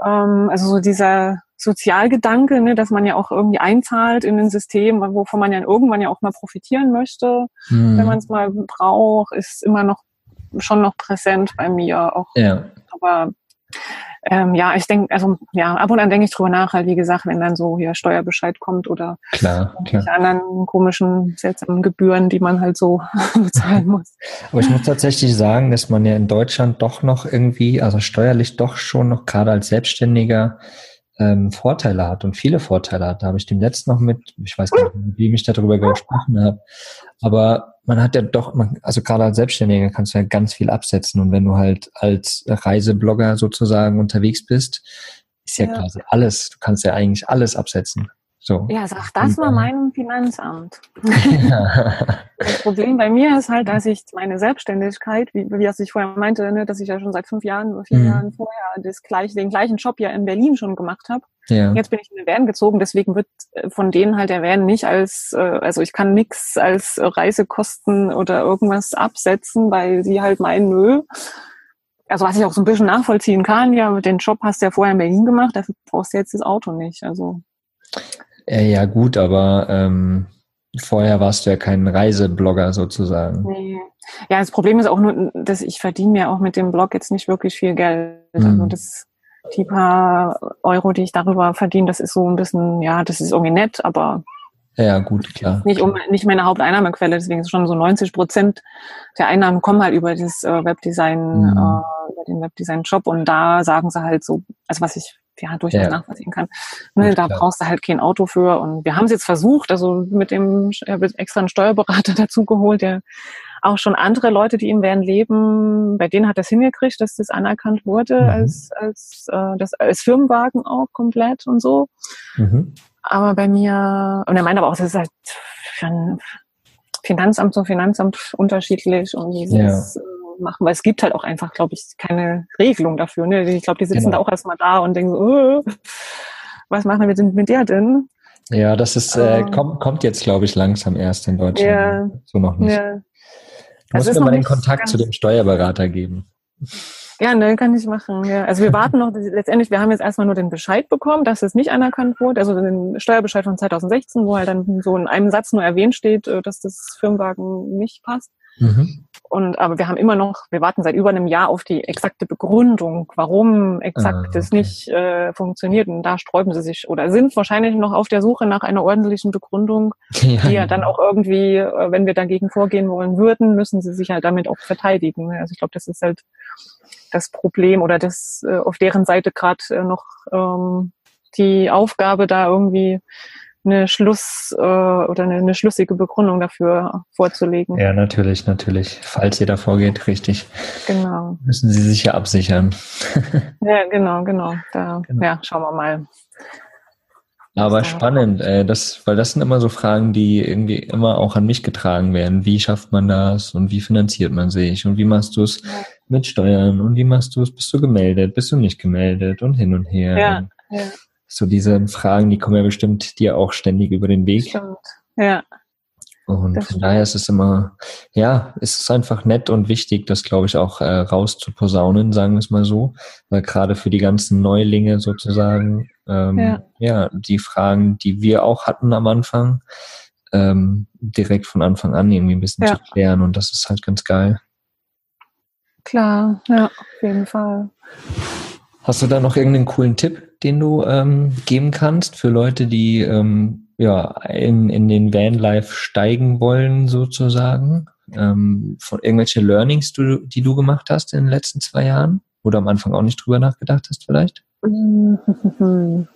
ähm, also so dieser Sozialgedanke, ne, dass man ja auch irgendwie einzahlt in ein System, wovon man ja irgendwann ja auch mal profitieren möchte, mhm. wenn man es mal braucht, ist immer noch schon noch präsent bei mir auch. Ja. Aber ähm, ja, ich denke, also ja, ab und an denke ich drüber nach, halt wie gesagt, wenn dann so hier Steuerbescheid kommt oder klar, klar. anderen komischen, seltsamen Gebühren, die man halt so bezahlen muss. Aber ich muss tatsächlich sagen, dass man ja in Deutschland doch noch irgendwie, also steuerlich doch schon noch gerade als Selbstständiger ähm, Vorteile hat und viele Vorteile hat. Da habe ich dem letzten noch mit, ich weiß gar nicht, wem ich darüber gesprochen habe, aber man hat ja doch, man, also gerade als Selbstständiger kannst du ja ganz viel absetzen und wenn du halt als Reiseblogger sozusagen unterwegs bist, ist ja, ja. quasi alles, du kannst ja eigentlich alles absetzen. So. Ja, sag das mal meinem Finanzamt. das Problem bei mir ist halt, dass ich meine Selbstständigkeit, wie, wie das ich vorher meinte, ne, dass ich ja schon seit fünf Jahren oder vier mhm. Jahren vorher das gleich, den gleichen Job ja in Berlin schon gemacht habe. Ja. Jetzt bin ich in den Van gezogen, deswegen wird äh, von denen halt der Van nicht als, äh, also ich kann nichts als Reisekosten oder irgendwas absetzen, weil sie halt meinen, nö. Also was ich auch so ein bisschen nachvollziehen kann, ja, den Job hast du ja vorher in Berlin gemacht, dafür brauchst du jetzt das Auto nicht. Also äh, ja, gut, aber ähm, vorher warst du ja kein Reiseblogger sozusagen. Nee. Ja, das Problem ist auch nur, dass ich verdiene mir auch mit dem Blog jetzt nicht wirklich viel Geld. Mhm. Also das die paar Euro, die ich darüber verdiene, das ist so ein bisschen, ja, das ist irgendwie nett, aber ja, gut, klar. Nicht, um, nicht meine Haupteinnahmequelle, deswegen ist schon so 90 Prozent der Einnahmen kommen halt über das äh, Webdesign, mhm. äh, über den Webdesign-Shop und da sagen sie halt so, also was ich ja durchaus ja. nachvollziehen kann. Ne, da klar. brauchst du halt kein Auto für. Und wir haben es jetzt versucht, also mit dem extra einen Steuerberater dazu geholt, der auch schon andere Leute, die im Van leben, bei denen hat das hingekriegt, dass das anerkannt wurde mhm. als, als, äh, das, als Firmenwagen auch komplett und so. Mhm. Aber bei mir, und er meint aber auch, das ist halt von Finanzamt zu Finanzamt unterschiedlich und dieses ja. Machen, weil es gibt halt auch einfach, glaube ich, keine Regelung dafür. Ne? Ich glaube, die sitzen genau. da auch erstmal da und denken so, äh, was machen wir denn mit der denn? Ja, das ist, äh, uh, kommt, kommt jetzt, glaube ich, langsam erst in Deutschland. Ja, so noch nicht. Ja. Du musst mir mal den Kontakt zu dem Steuerberater geben. Ja, ne, kann ich machen. Ja. Also wir warten noch, letztendlich, wir haben jetzt erstmal nur den Bescheid bekommen, dass es nicht anerkannt wurde, also den Steuerbescheid von 2016, wo halt dann so in einem Satz nur erwähnt steht, äh, dass das Firmenwagen nicht passt. Mhm. Und aber wir haben immer noch, wir warten seit über einem Jahr auf die exakte Begründung, warum exakt ah, okay. das nicht äh, funktioniert. Und da sträuben sie sich oder sind wahrscheinlich noch auf der Suche nach einer ordentlichen Begründung, ja, die ja dann auch irgendwie, äh, wenn wir dagegen vorgehen wollen würden, müssen sie sich halt damit auch verteidigen. Also ich glaube, das ist halt das Problem oder das äh, auf deren Seite gerade äh, noch ähm, die Aufgabe, da irgendwie eine Schluss äh, oder eine, eine, schlüssige Begründung dafür vorzulegen. Ja, natürlich, natürlich. Falls ihr da vorgeht, richtig. Genau. Müssen Sie sich ja absichern. ja, genau, genau. Da, genau. Ja, schauen wir mal. Aber spannend, äh, das, weil das sind immer so Fragen, die irgendwie immer auch an mich getragen werden. Wie schafft man das und wie finanziert man sich und wie machst du es ja. mit Steuern und wie machst du es? Bist du gemeldet? Bist du nicht gemeldet und hin und her? Ja, ja. So diese Fragen, die kommen ja bestimmt dir auch ständig über den Weg. Stimmt, ja. Und von daher ist es immer, ja, ist es einfach nett und wichtig, das glaube ich auch äh, raus zu posaunen, sagen wir es mal so. Weil gerade für die ganzen Neulinge sozusagen, ähm, ja. ja, die Fragen, die wir auch hatten am Anfang, ähm, direkt von Anfang an irgendwie ein bisschen ja. zu klären und das ist halt ganz geil. Klar, ja, auf jeden Fall. Hast du da noch irgendeinen coolen Tipp, den du ähm, geben kannst für Leute, die ähm, ja, in, in den Vanlife steigen wollen, sozusagen? Ähm, von irgendwelche Learnings, du, die du gemacht hast in den letzten zwei Jahren? Oder am Anfang auch nicht drüber nachgedacht hast, vielleicht?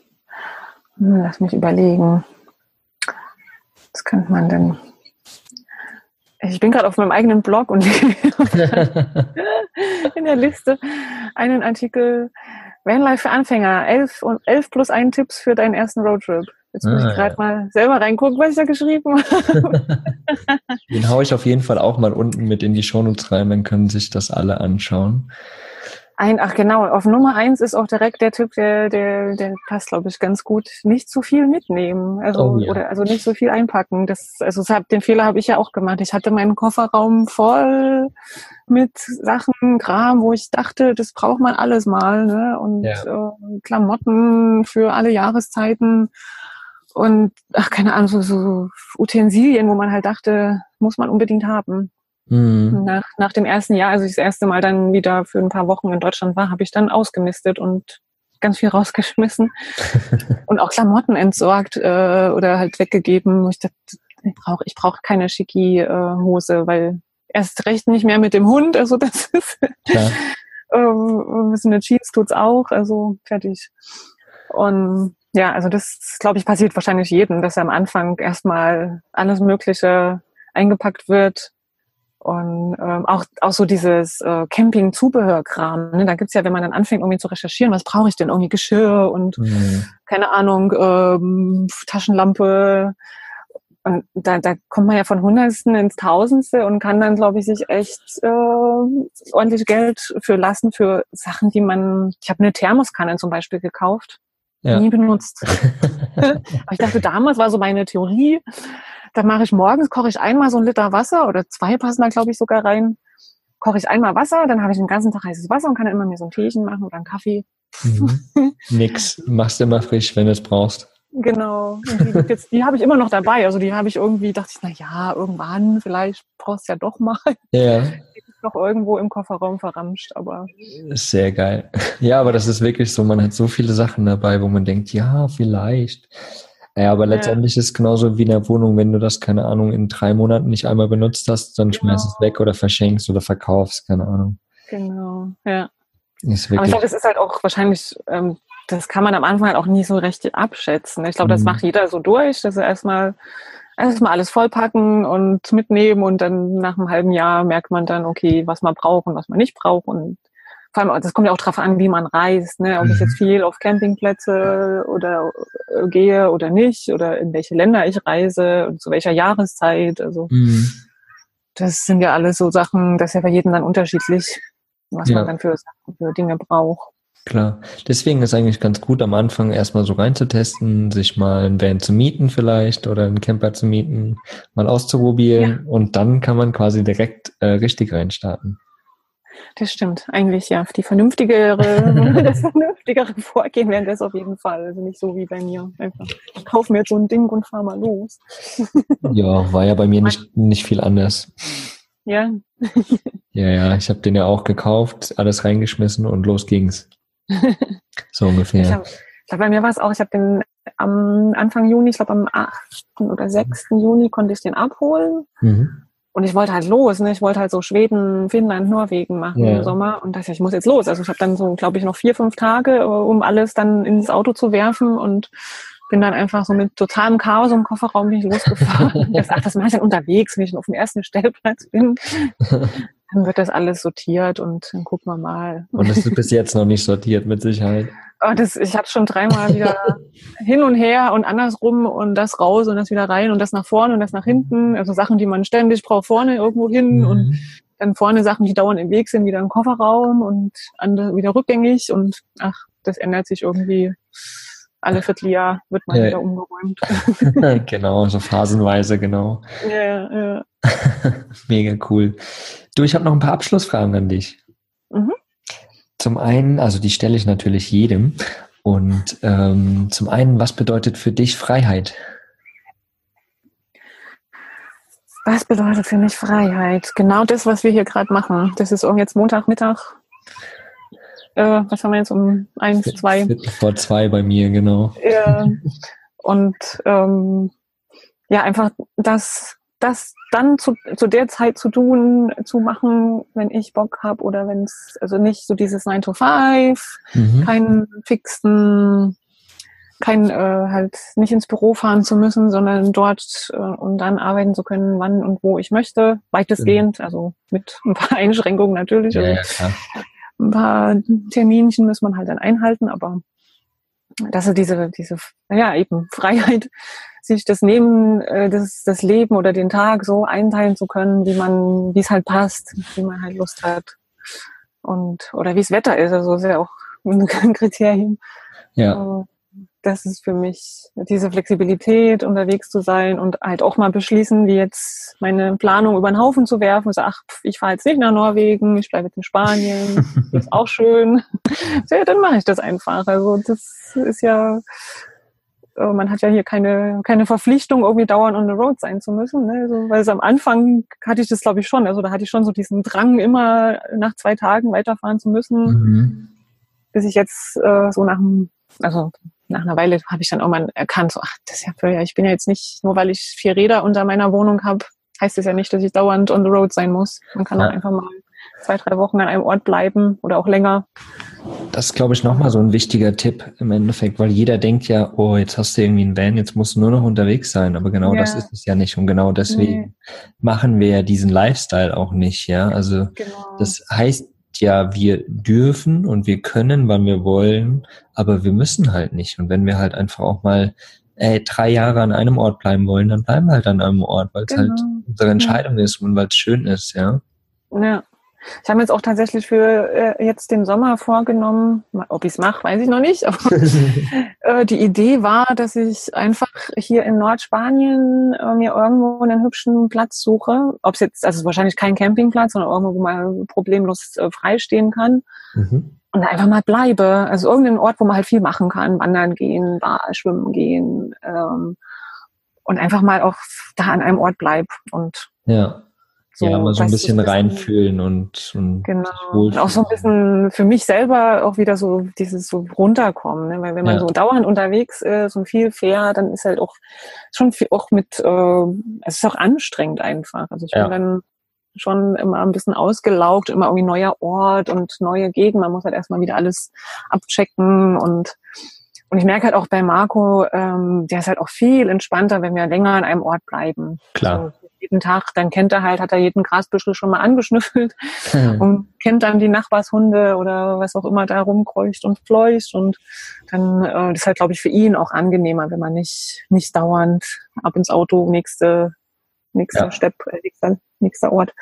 Lass mich überlegen. Was könnte man denn? Ich bin gerade auf meinem eigenen Blog und in der Liste einen Artikel Vanlife für Anfänger, 11, und 11 plus 1 Tipps für deinen ersten Roadtrip. Jetzt muss ah, ich gerade ja. mal selber reingucken, was ich da geschrieben habe. Den haue ich auf jeden Fall auch mal unten mit in die Shownotes rein, dann können sich das alle anschauen. Ein, ach genau, auf Nummer eins ist auch direkt der Tipp, der, der, der passt, glaube ich, ganz gut. Nicht zu viel mitnehmen. Also, oh, ja. oder, also nicht so viel einpacken. Das, also, das den Fehler habe ich ja auch gemacht. Ich hatte meinen Kofferraum voll mit Sachen, Kram, wo ich dachte, das braucht man alles mal, ne? Und ja. äh, Klamotten für alle Jahreszeiten und ach, keine Ahnung, so, so Utensilien, wo man halt dachte, muss man unbedingt haben. Mhm. Nach, nach dem ersten Jahr, als ich das erste Mal dann wieder für ein paar Wochen in Deutschland war, habe ich dann ausgemistet und ganz viel rausgeschmissen und auch Klamotten entsorgt äh, oder halt weggegeben. Ich dachte, ich brauche ich brauch keine schicki äh, Hose, weil erst recht nicht mehr mit dem Hund. Also das ist ähm, ein bisschen eine Jeans tut's auch, also fertig. Und ja, also das, glaube ich, passiert wahrscheinlich jedem, dass am Anfang erstmal alles Mögliche eingepackt wird. Und ähm, auch, auch so dieses äh, Camping-Zubehörkram. Ne? Da gibt's ja, wenn man dann anfängt, irgendwie zu recherchieren, was brauche ich denn? Irgendwie Geschirr und mhm. keine Ahnung, ähm, Taschenlampe. Und da, da kommt man ja von Hundertsten ins Tausendste und kann dann, glaube ich, sich echt äh, ordentlich Geld für lassen für Sachen, die man. Ich habe eine Thermoskanne zum Beispiel gekauft ja. nie benutzt. Aber ich dachte, damals war so meine Theorie, da mache ich morgens, koche ich einmal so ein Liter Wasser oder zwei passen da, glaube ich, sogar rein. Koche ich einmal Wasser, dann habe ich den ganzen Tag heißes Wasser und kann immer mir so ein Teechen machen oder einen Kaffee. Mhm. Nix, machst immer frisch, wenn du es brauchst. Genau. Und die, die habe ich immer noch dabei. Also die habe ich irgendwie, dachte ich, na ja, irgendwann, vielleicht brauchst du ja doch mal. Ja noch irgendwo im Kofferraum verramscht, aber. Sehr geil. Ja, aber das ist wirklich so, man hat so viele Sachen dabei, wo man denkt, ja, vielleicht. Ja, aber letztendlich ja. ist es genauso wie in der Wohnung, wenn du das, keine Ahnung, in drei Monaten nicht einmal benutzt hast, dann genau. schmeißt es weg oder verschenkst oder verkaufst, keine Ahnung. Genau, ja. Ist aber ich glaube, es ist halt auch wahrscheinlich, ähm, das kann man am Anfang halt auch nie so recht abschätzen. Ich glaube, das mhm. macht jeder so durch, dass er erstmal erstmal alles vollpacken und mitnehmen und dann nach einem halben Jahr merkt man dann, okay, was man braucht und was man nicht braucht und vor allem, das kommt ja auch darauf an, wie man reist, ne? ob ich jetzt mhm. viel auf Campingplätze oder äh, gehe oder nicht oder in welche Länder ich reise und zu welcher Jahreszeit. Also mhm. das sind ja alles so Sachen, das ist ja bei jedem dann unterschiedlich, was ja. man dann für, für Dinge braucht. Klar. Deswegen ist eigentlich ganz gut, am Anfang erstmal so reinzutesten, sich mal ein Van zu mieten vielleicht oder einen Camper zu mieten, mal auszuprobieren ja. und dann kann man quasi direkt äh, richtig reinstarten. Das stimmt. Eigentlich ja. Die vernünftigere, das vernünftigere Vorgehen wäre das auf jeden Fall. Also nicht so wie bei mir. Einfach, ich kaufe mir jetzt so ein Ding und fahr mal los. ja, war ja bei mir nicht, nicht viel anders. Ja. ja, ja. Ich habe den ja auch gekauft, alles reingeschmissen und los ging's. So ungefähr. Ich glaub, glaub, bei mir war es auch, ich habe den am Anfang Juni, ich glaube am 8. oder 6. Juni konnte ich den abholen. Mhm. Und ich wollte halt los, ne? Ich wollte halt so Schweden, Finnland, Norwegen machen ja. im Sommer. Und dachte, ich muss jetzt los. Also ich habe dann so, glaube ich, noch vier, fünf Tage, äh, um alles dann ins Auto zu werfen und bin dann einfach so mit totalem Chaos im Kofferraum bin ich losgefahren. das, ach, das mache ich dann unterwegs, wenn ich auf dem ersten Stellplatz bin. dann wird das alles sortiert und dann gucken wir mal. Und es ist bis jetzt noch nicht sortiert, mit Sicherheit. Oh, das, ich habe schon dreimal wieder hin und her und andersrum und das raus und das wieder rein und das nach vorne und das nach hinten. Also Sachen, die man ständig braucht, vorne irgendwo hin mhm. und dann vorne Sachen, die dauernd im Weg sind, wieder im Kofferraum und andere wieder rückgängig und ach, das ändert sich irgendwie alle Vierteljahr wird mal ja. wieder umgeräumt. genau, so phasenweise, genau. Ja, ja. Mega cool. Du, ich habe noch ein paar Abschlussfragen an dich. Mhm. Zum einen, also die stelle ich natürlich jedem. Und ähm, zum einen, was bedeutet für dich Freiheit? Was bedeutet für mich Freiheit? Genau das, was wir hier gerade machen. Das ist jetzt Montagmittag. Äh, was haben wir jetzt um eins, zwei? Vor zwei bei mir, genau. Ja. Und ähm, ja, einfach das, das dann zu, zu der Zeit zu tun, zu machen, wenn ich Bock habe oder wenn es, also nicht so dieses 9 to 5, mhm. keinen fixen kein äh, halt nicht ins Büro fahren zu müssen, sondern dort äh, und dann arbeiten zu können, wann und wo ich möchte, weitestgehend, mhm. also mit ein paar Einschränkungen natürlich. Ja, ja, ein paar Terminchen muss man halt dann einhalten, aber dass er diese, diese, ja, eben Freiheit, sich das Leben, äh, das, das Leben oder den Tag so einteilen zu können, wie man, wie es halt passt, wie man halt Lust hat. Und, oder wie es Wetter ist, also ist ja auch ein Kriterium. Ja. Äh, das ist für mich diese Flexibilität, unterwegs zu sein und halt auch mal beschließen, wie jetzt meine Planung über den Haufen zu werfen und so, ach, ich fahre jetzt nicht nach Norwegen, ich bleibe jetzt in Spanien, das ist auch schön. ja, dann mache ich das einfach. Also das ist ja, äh, man hat ja hier keine, keine Verpflichtung, irgendwie dauernd on the road sein zu müssen. Ne? Also, weil es am Anfang hatte ich das, glaube ich, schon. Also da hatte ich schon so diesen Drang, immer nach zwei Tagen weiterfahren zu müssen. Mhm. Bis ich jetzt äh, so nach dem, also nach einer Weile habe ich dann irgendwann erkannt, so, ach, das ist ja für, ich bin ja jetzt nicht, nur weil ich vier Räder unter meiner Wohnung habe, heißt es ja nicht, dass ich dauernd on the road sein muss. Man kann ja. auch einfach mal zwei, drei Wochen an einem Ort bleiben oder auch länger. Das ist, glaube ich, nochmal so ein wichtiger Tipp im Endeffekt, weil jeder denkt ja, oh, jetzt hast du irgendwie einen Van, jetzt musst du nur noch unterwegs sein. Aber genau ja. das ist es ja nicht. Und genau deswegen nee. machen wir ja diesen Lifestyle auch nicht, ja. Also genau. das heißt ja, wir dürfen und wir können, wann wir wollen, aber wir müssen halt nicht. Und wenn wir halt einfach auch mal ey, drei Jahre an einem Ort bleiben wollen, dann bleiben wir halt an einem Ort, weil es halt genau. halt unsere Entscheidung ja. ist und weil es schön ist, ja. Ja. Ich habe mir jetzt auch tatsächlich für äh, jetzt den Sommer vorgenommen, ob ich es mache, weiß ich noch nicht, aber äh, die Idee war, dass ich einfach hier in Nordspanien äh, mir irgendwo einen hübschen Platz suche. Ob es jetzt, also wahrscheinlich kein Campingplatz, sondern irgendwo, wo man problemlos äh, freistehen kann. Mhm. Und einfach mal bleibe. Also irgendein Ort, wo man halt viel machen kann. Wandern gehen, Bar, schwimmen gehen. Ähm, und einfach mal auch da an einem Ort bleib und ja. So, ja, mal so ein bisschen reinfühlen und, und genau. und auch so ein bisschen für mich selber auch wieder so dieses so runterkommen, ne? weil wenn man ja. so dauernd unterwegs ist und viel fährt, dann ist halt auch schon viel auch mit, äh, es ist auch anstrengend einfach. Also ich ja. bin dann schon immer ein bisschen ausgelaugt, immer irgendwie neuer Ort und neue Gegend. Man muss halt erstmal wieder alles abchecken und und ich merke halt auch bei Marco, ähm, der ist halt auch viel entspannter, wenn wir länger an einem Ort bleiben. Klar. Also jeden Tag, dann kennt er halt, hat er jeden Grasbüschel schon mal angeschnüffelt mhm. und kennt dann die Nachbarshunde oder was auch immer da rumkreucht und fleucht und dann äh, ist halt, glaube ich, für ihn auch angenehmer, wenn man nicht nicht dauernd ab ins Auto, nächste nächster ja. Stepp, äh, nächster, nächster Ort.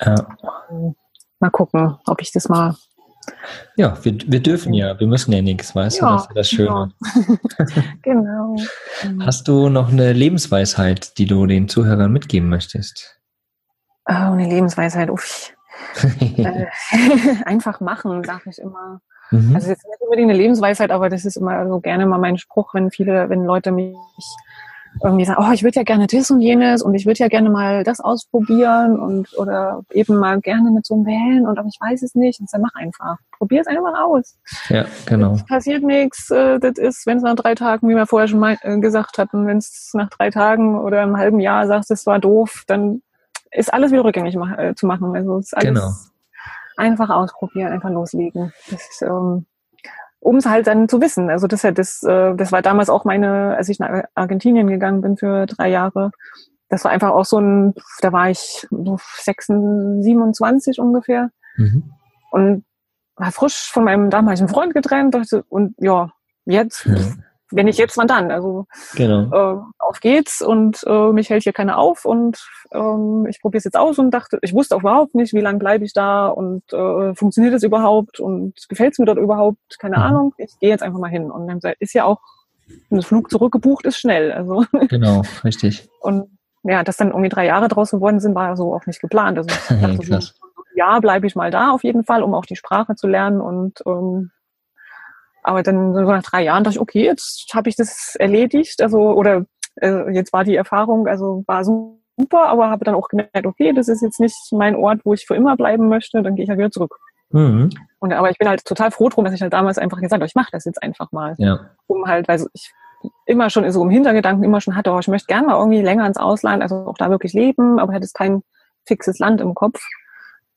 Ja. Ähm, mal gucken, ob ich das mal ja, wir, wir dürfen ja, wir müssen ja nichts, weißt ja, du, das ist das Schöne. genau. Hast du noch eine Lebensweisheit, die du den Zuhörern mitgeben möchtest? Oh, eine Lebensweisheit, uff. äh, einfach machen, sage ich immer. Mhm. Also jetzt nicht unbedingt eine Lebensweisheit, aber das ist immer so gerne mal mein Spruch, wenn viele, wenn Leute mich irgendwie sagen, oh, ich würde ja gerne das und jenes und ich würde ja gerne mal das ausprobieren und oder eben mal gerne mit so einem Wählen und aber ich weiß es nicht. Und dann mach einfach. Probier es einfach aus. Ja, genau. Es passiert nichts. Äh, das ist, wenn es nach drei Tagen, wie wir vorher schon mal äh, gesagt hatten, wenn es nach drei Tagen oder einem halben Jahr sagst, es war doof, dann ist alles wieder rückgängig mach, äh, zu machen. Also es ist alles genau. einfach ausprobieren, einfach loslegen. Das ist, ähm, um es halt dann zu wissen. Also das, das, äh, das war damals auch meine, als ich nach Argentinien gegangen bin für drei Jahre. Das war einfach auch so ein, da war ich 26, 27 ungefähr. Mhm. Und war frisch von meinem damaligen Freund getrennt. Dachte, und ja, jetzt ja wenn ich jetzt, wann dann? Also genau. äh, auf geht's und äh, mich hält hier keiner auf und ähm, ich probiere es jetzt aus und dachte, ich wusste auch überhaupt nicht, wie lange bleibe ich da und äh, funktioniert es überhaupt und gefällt es mir dort überhaupt? Keine mhm. Ahnung. Ich gehe jetzt einfach mal hin und dann ist ja auch ein Flug zurückgebucht ist schnell. Also. Genau, richtig. Und ja, dass dann irgendwie drei Jahre draus geworden sind, war so auch nicht geplant. Also ich dachte, so, ja, bleibe ich mal da auf jeden Fall, um auch die Sprache zu lernen. Und ähm, aber dann so nach drei Jahren dachte ich, okay, jetzt habe ich das erledigt. Also, oder äh, jetzt war die Erfahrung, also war super, aber habe dann auch gemerkt, okay, das ist jetzt nicht mein Ort, wo ich für immer bleiben möchte, dann gehe ich halt wieder zurück. Mhm. Und, aber ich bin halt total froh drum, dass ich halt damals einfach gesagt habe, ich mache das jetzt einfach mal. Ja. Um halt, weil ich immer schon so im Hintergedanken immer schon hatte, oh, ich möchte gerne mal irgendwie länger ins Ausland, also auch da wirklich leben, aber hätte es kein fixes Land im Kopf.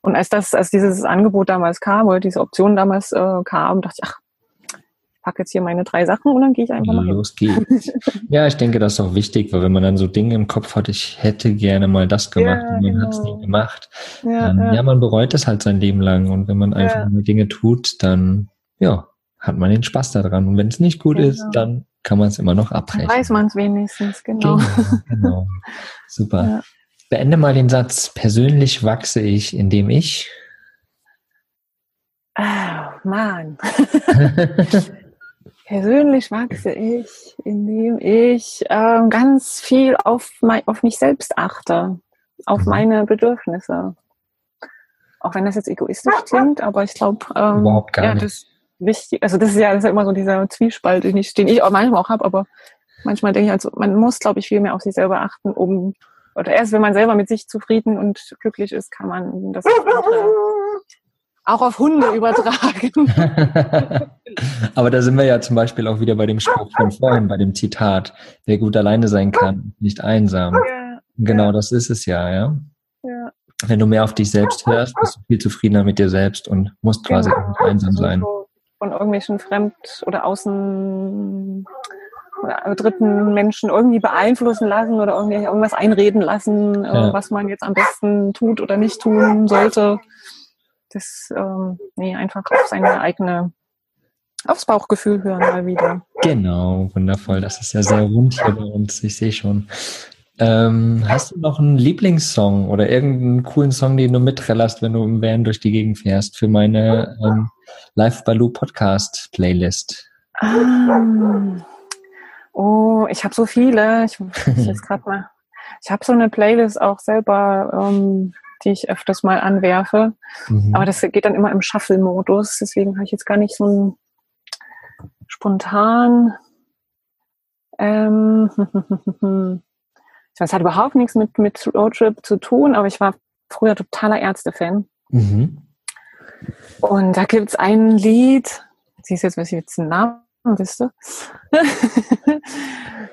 Und als das, als dieses Angebot damals kam oder diese Option damals äh, kam, dachte ich, ach, packe jetzt hier meine drei Sachen und dann gehe ich einfach mal Los hin. geht's. ja, ich denke, das ist auch wichtig, weil wenn man dann so Dinge im Kopf hat, ich hätte gerne mal das gemacht ja, und man genau. hat es nie gemacht. Ja, dann, ja. ja, man bereut es halt sein Leben lang und wenn man einfach ja. Dinge tut, dann ja, hat man den Spaß daran. Und wenn es nicht gut genau. ist, dann kann man es immer noch abbrechen. Dann weiß man es wenigstens, genau. Genau, genau. Super. Beende mal den Satz. Persönlich wachse ich, indem ich. Oh, Mann. Persönlich wachse ich, indem ich äh, ganz viel auf, mein, auf mich selbst achte, auf mhm. meine Bedürfnisse. Auch wenn das jetzt egoistisch klingt, aber ich glaube, ähm, Überhaupt gar ja, nicht. das wichtig, also das ist ja, das ist ja immer so dieser Zwiespalt, den ich, den ich auch manchmal auch habe, aber manchmal denke ich, also man muss, glaube ich, viel mehr auf sich selber achten, um, oder erst wenn man selber mit sich zufrieden und glücklich ist, kann man das auch auf Hunde übertragen. aber da sind wir ja zum Beispiel auch wieder bei dem Spruch von vorhin, bei dem Zitat, wer gut alleine sein kann, nicht einsam. Ja, genau, ja. das ist es ja, ja. ja. Wenn du mehr auf dich selbst hörst, bist du viel zufriedener mit dir selbst und musst quasi genau. auch nicht einsam sein von irgendwelchen Fremd- oder Außen- oder dritten Menschen irgendwie beeinflussen lassen oder irgendwie irgendwas einreden lassen, äh, ja. was man jetzt am besten tut oder nicht tun sollte. Das, ähm, nee, einfach auf seine eigene, aufs Bauchgefühl hören mal wieder. Genau, wundervoll. Das ist ja sehr rund hier bei uns. Ich sehe schon. Ähm, hast du noch einen Lieblingssong oder irgendeinen coolen Song, den du mitrellerst, wenn du im Van durch die Gegend fährst für meine ähm, Live Baloo Podcast Playlist? Um, oh, ich habe so viele. Ich, ich jetzt gerade mal. Ich habe so eine Playlist auch selber, ähm, die ich öfters mal anwerfe. Mhm. Aber das geht dann immer im Shuffle-Modus. Deswegen habe ich jetzt gar nicht so ein spontan. Ähm, Das hat überhaupt nichts mit, mit Roadtrip zu tun, aber ich war früher totaler Ärzte-Fan. Mhm. Und da gibt es ein Lied, siehst jetzt, was ich jetzt den Namen wisst du?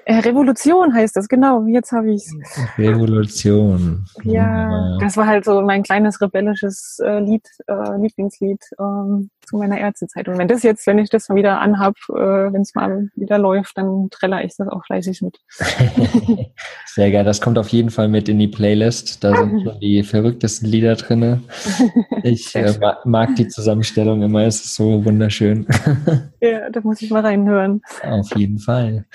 Äh, Revolution heißt das, genau. Jetzt habe ich es. Revolution. Ja, das war halt so mein kleines rebellisches äh, Lied, äh, Lieblingslied ähm, zu meiner Ärztezeit. Und wenn das jetzt, wenn ich das mal wieder anhab, äh, wenn es mal wieder läuft, dann treller ich das auch fleißig mit. Sehr geil, das kommt auf jeden Fall mit in die Playlist. Da sind schon die verrücktesten Lieder drin. Ich äh, mag die Zusammenstellung immer, es ist so wunderschön. ja, da muss ich mal reinhören. Auf jeden Fall.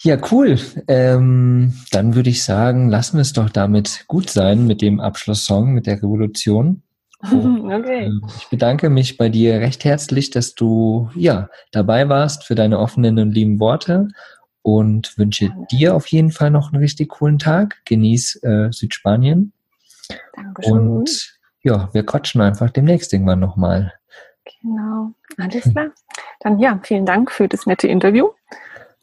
Ja, cool. Ähm, dann würde ich sagen, lassen wir es doch damit gut sein mit dem Abschlusssong, mit der Revolution. Okay. Äh, ich bedanke mich bei dir recht herzlich, dass du ja dabei warst für deine offenen und lieben Worte und wünsche dir auf jeden Fall noch einen richtig coolen Tag. Genieß äh, Südspanien. Dankeschön. Und ja, wir quatschen einfach demnächst irgendwann nochmal. Genau, alles klar. Dann ja, vielen Dank für das nette Interview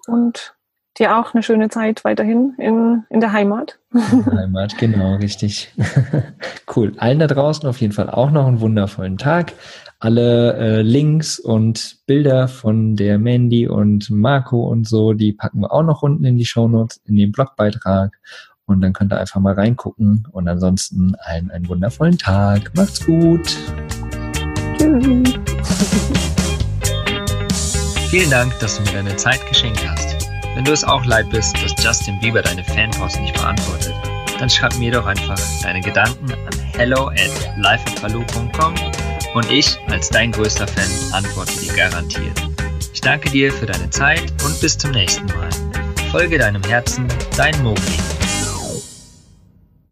und dir auch eine schöne Zeit weiterhin in, in der Heimat. In der Heimat, genau, richtig. cool. Allen da draußen auf jeden Fall auch noch einen wundervollen Tag. Alle äh, Links und Bilder von der Mandy und Marco und so, die packen wir auch noch unten in die Shownotes, in den Blogbeitrag. Und dann könnt ihr einfach mal reingucken. Und ansonsten allen einen wundervollen Tag. Macht's gut. Tschüss. Vielen Dank, dass du mir deine Zeit geschenkt hast. Wenn du es auch leid bist, dass Justin Bieber deine Fanpost nicht beantwortet, dann schreib mir doch einfach deine Gedanken an hello at lifeatbaloo.com und ich als dein größter Fan antworte dir garantiert. Ich danke dir für deine Zeit und bis zum nächsten Mal. Folge deinem Herzen, dein Mogli.